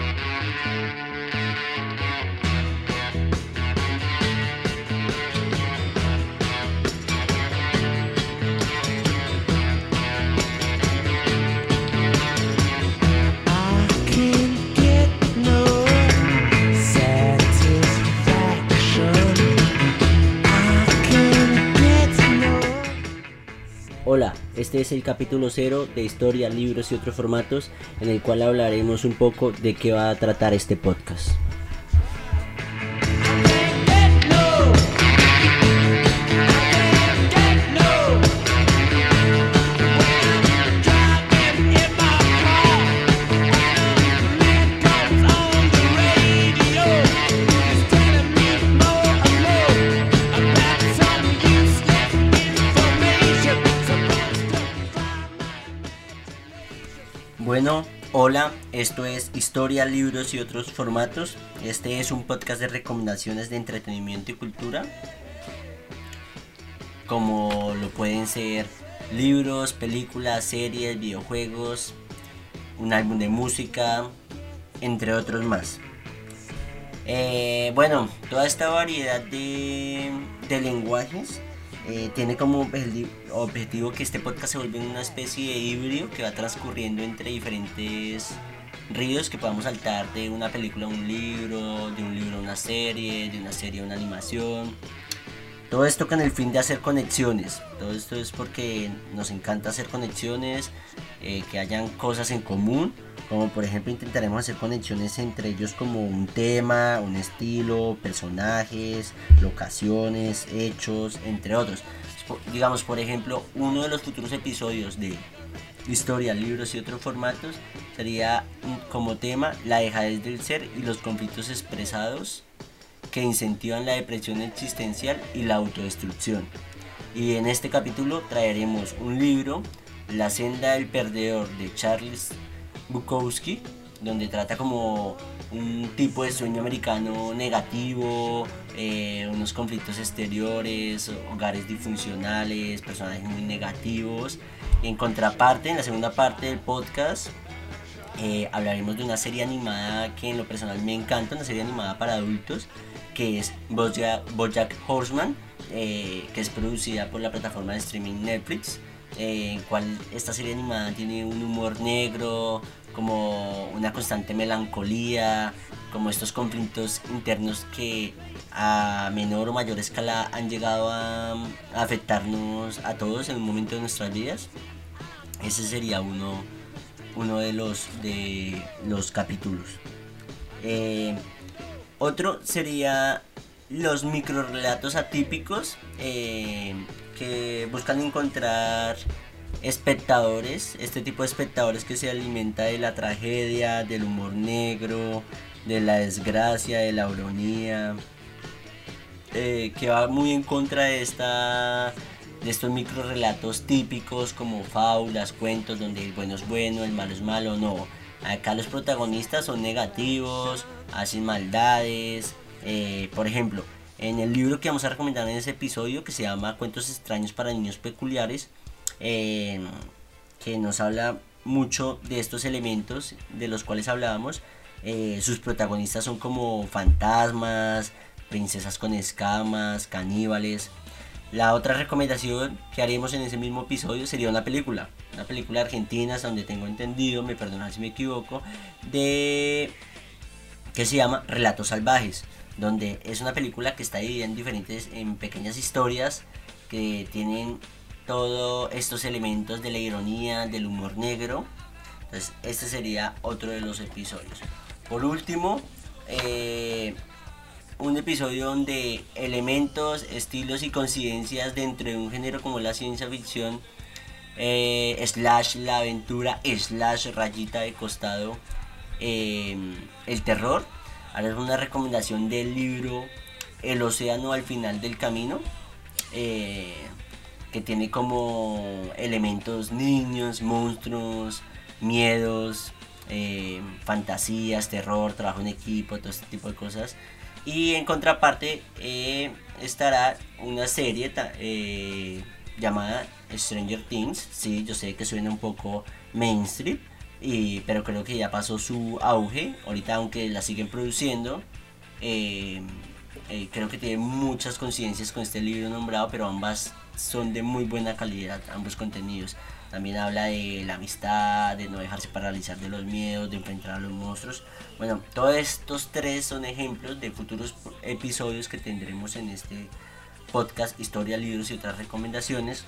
Música Hola, este es el capítulo 0 de Historia, Libros y otros formatos en el cual hablaremos un poco de qué va a tratar este podcast. Bueno, hola, esto es Historia, Libros y otros formatos. Este es un podcast de recomendaciones de entretenimiento y cultura. Como lo pueden ser libros, películas, series, videojuegos, un álbum de música, entre otros más. Eh, bueno, toda esta variedad de, de lenguajes eh, tiene como objetivo que este podcast se vuelva una especie de híbrido que va transcurriendo entre diferentes ríos que podamos saltar de una película a un libro, de un libro a una serie, de una serie a una animación. Todo esto con el fin de hacer conexiones. Todo esto es porque nos encanta hacer conexiones, eh, que hayan cosas en común como por ejemplo intentaremos hacer conexiones entre ellos como un tema, un estilo, personajes, locaciones, hechos, entre otros. Digamos, por ejemplo, uno de los futuros episodios de historia, libros y otros formatos sería como tema la dejadez del ser y los conflictos expresados que incentivan la depresión existencial y la autodestrucción. Y en este capítulo traeremos un libro, La senda del perdedor de Charles Bukowski, donde trata como un tipo de sueño americano negativo, eh, unos conflictos exteriores, hogares disfuncionales, personajes muy negativos. En contraparte, en la segunda parte del podcast, eh, hablaremos de una serie animada que en lo personal me encanta, una serie animada para adultos, que es Bojack, Horseman, eh, que es producida por la plataforma de streaming Netflix. en cual esta serie animada tiene un humor negro, como una constante melancolía, como estos conflictos internos que a menor o mayor escala han llegado a, afectarnos a todos en un momento de nuestras vidas. Ese sería uno, uno de, los, de los capítulos. Eh, otro sería los microrelatos atípicos eh, que buscan encontrar espectadores, este tipo de espectadores que se alimenta de la tragedia, del humor negro, de la desgracia, de la ironía, eh, que va muy en contra de esta de estos micro relatos típicos como fábulas, cuentos donde el bueno es bueno, el malo es malo, no. Acá los protagonistas son negativos, hacen maldades. Eh, por ejemplo, en el libro que vamos a recomendar en ese episodio que se llama Cuentos extraños para niños peculiares, Em, que nos habla mucho de estos elementos de los cuales hablábamos. Eh, sus protagonistas son como fantasmas, princesas con escamas, caníbales. La otra recomendación que haremos en ese mismo episodio sería una película, una película argentina, hasta donde tengo entendido, me perdonan si me equivoco, de que se llama Relatos Salvajes, donde es una película que está dividida en diferentes, en pequeñas historias que tienen todos estos elementos de la ironía, del humor negro. Entonces, este sería otro de los episodios. Por último, eh, un episodio donde elementos, estilos y coincidencias dentro de un género como la ciencia ficción, eh, slash la aventura, slash rayita de costado, eh, el terror. Ahora es una recomendación del libro El océano al final del camino que tiene como elementos niños, monstruos, miedos, eh, fantasías, terror, trabajo en equipo, todo este tipo de cosas. Y en contraparte eh, estará una serie eh, llamada Stranger Things. Sí, yo sé que suena un poco mainstream, y, pero creo que ya pasó su auge. Ahorita aunque la siguen produciendo, eh, eh, creo que tiene muchas coincidencias con este libro nombrado, pero ambas son de muy buena calidad, ambos contenidos. También habla de la amistad, de no dejarse paralizar de los miedos, de enfrentar a los monstruos. Bueno, todos estos tres son ejemplos de futuros episodios que tendremos en este podcast, historia, libros y otras recomendaciones,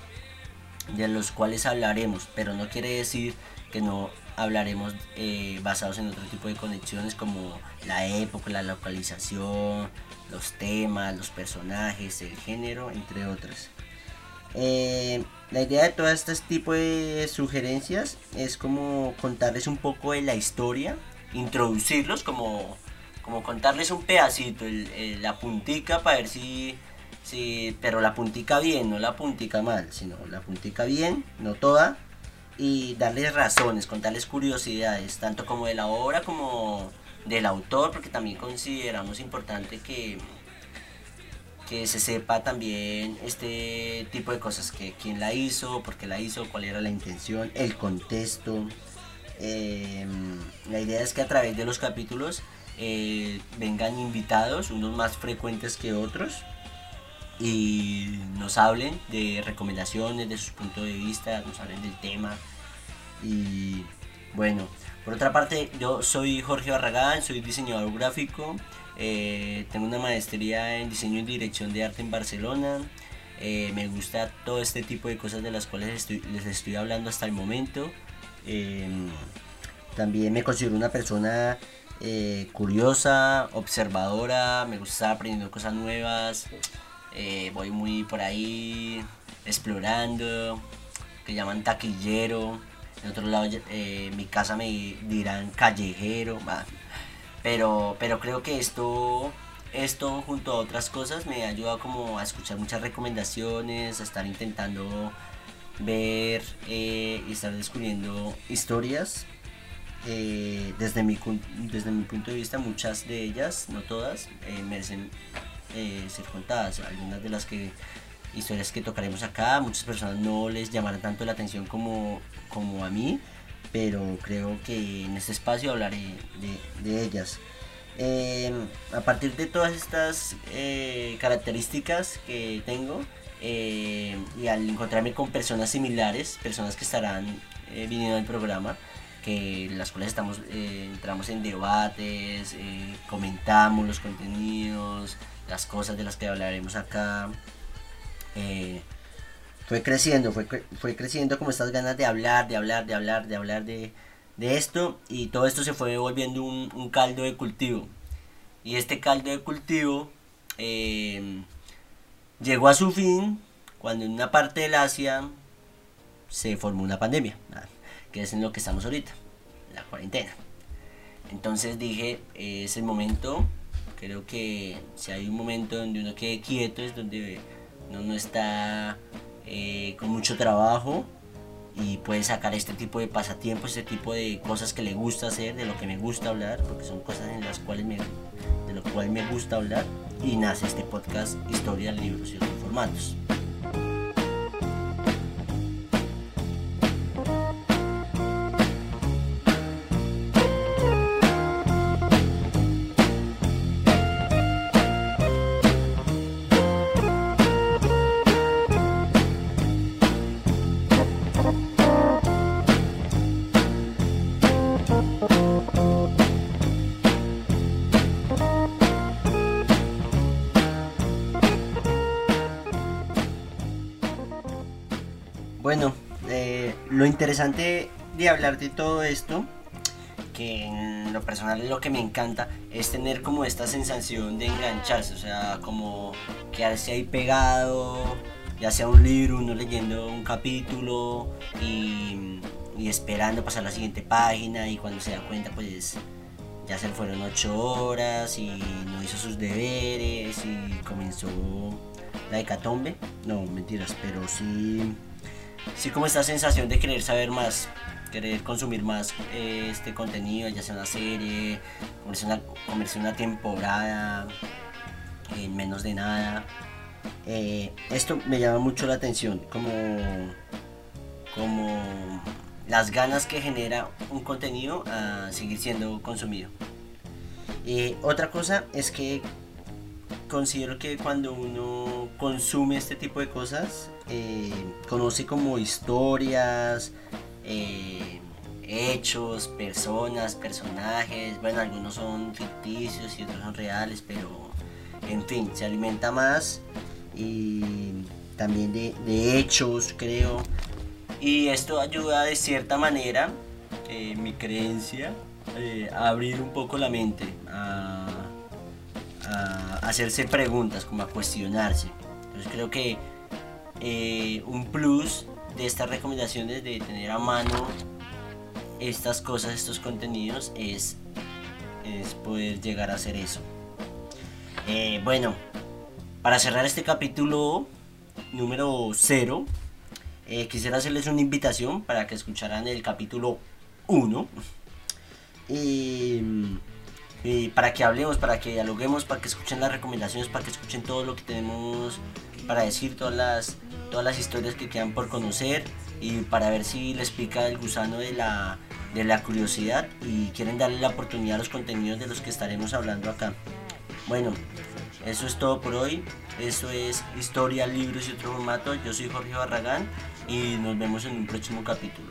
de los cuales hablaremos, pero no quiere decir que no hablaremos eh, basados en otro tipo de conexiones como la época, la localización, los temas, los personajes, el género, entre otras. Eh, la idea de todo este tipo de sugerencias es como contarles un poco de la historia, introducirlos, como, como contarles un pedacito, la puntica para ver si, si, pero la puntica bien, no la puntica mal, sino la puntica bien, no toda, y darles razones, contarles curiosidades, tanto como de la obra como del autor, porque también consideramos importante que, que se sepa también este tipo de cosas, que quién la hizo, por qué la hizo, cuál era la intención, el contexto. Em, la idea es que a través de los capítulos eh, vengan invitados, unos más frecuentes que otros, y nos hablen de recomendaciones, de sus puntos de vista, nos hablen del tema. Y bueno, por otra parte, yo soy Jorge Barragán, soy diseñador gráfico, eh, tengo una maestría en diseño y dirección de arte en Barcelona. Eh, me gusta todo este tipo de cosas de las cuales les estoy hablando hasta el momento. Em, también me considero una persona eh, curiosa, observadora, me gusta estar aprendiendo cosas nuevas. Voy muy por ahí explorando, que llaman taquillero. En otro lado, mi casa me dirán callejero. Pero, pero creo que esto, esto junto a otras cosas me ha ayudado como a escuchar muchas recomendaciones, a estar intentando ver eh, y estar descubriendo historias. Eh, desde, mi, desde mi punto de vista, muchas de ellas, no todas, eh, ser contadas. Algunas de las que historias que tocaremos acá, muchas personas no les llamarán tanto la atención como, como a mí pero creo que en este espacio hablaré de, ellas. Em, a partir de todas estas eh, características que tengo em, y al encontrarme con personas similares, personas que estarán eh, viniendo al programa, que las cuales estamos eh, entramos en debates, comentamos los contenidos, las cosas de las que hablaremos acá. Fue creciendo, fue, fue creciendo como estas ganas de hablar, de hablar, de hablar, de hablar de, esto y todo esto se fue volviendo un, caldo de cultivo. Y este caldo de cultivo llegó a su fin cuando en una parte del Asia se formó una pandemia, que es en lo que estamos ahorita, la cuarentena. Entonces dije, es el momento, creo que si hay un momento donde uno quede quieto es donde uno no está eh, con mucho trabajo y puede sacar este tipo de pasatiempos, este tipo de cosas que le gusta hacer, de lo que me gusta hablar, porque son cosas en las cuales me, de lo cual me gusta hablar y nace este podcast Historia, Libros y otros formatos. Interesante de hablar de todo esto, que en lo personal lo que me encanta, es tener como esta sensación de engancharse, o sea, como quedarse ahí pegado, ya sea un libro, uno leyendo un capítulo y, y esperando pasar a la siguiente página y cuando se da cuenta pues ya se fueron ocho horas y no hizo sus deberes y comenzó la hecatombe. No, mentiras, pero sí sí como esta sensación de querer saber más, querer consumir más eh, este contenido, ya sea una serie, comerse una, temporada en menos de nada. Eh, esto me llama mucho la atención, como, como las ganas que genera un contenido a seguir siendo consumido. Eh, otra cosa es que considero que cuando uno consume este tipo de cosas, eh, conoce como historias, eh, hechos, personas, personajes, bueno, algunos son ficticios y otros son reales, pero en fin, se alimenta más y también de, hechos, creo. Y esto ayuda de cierta manera, eh, mi creencia, a abrir un poco la mente, a, a, hacerse preguntas, como a cuestionarse. Entonces creo que eh, un plus de estas recomendaciones de tener a mano estas cosas, estos contenidos, es, poder llegar a hacer eso. Eh, bueno, para cerrar este capítulo número 0, eh, quisiera hacerles una invitación para que escucharan el capítulo 1. Y, para que hablemos, para que dialoguemos, para que escuchen las recomendaciones, para que escuchen todo lo que tenemos para decir, todas las, todas las historias que quedan por conocer y para ver si les pica el gusano de la, de la curiosidad y quieren darle la oportunidad a los contenidos de los que estaremos hablando acá. Bueno, eso es todo por hoy. Eso es historia, libros y otro formato. Yo soy Jorge Barragán y nos vemos en un próximo capítulo.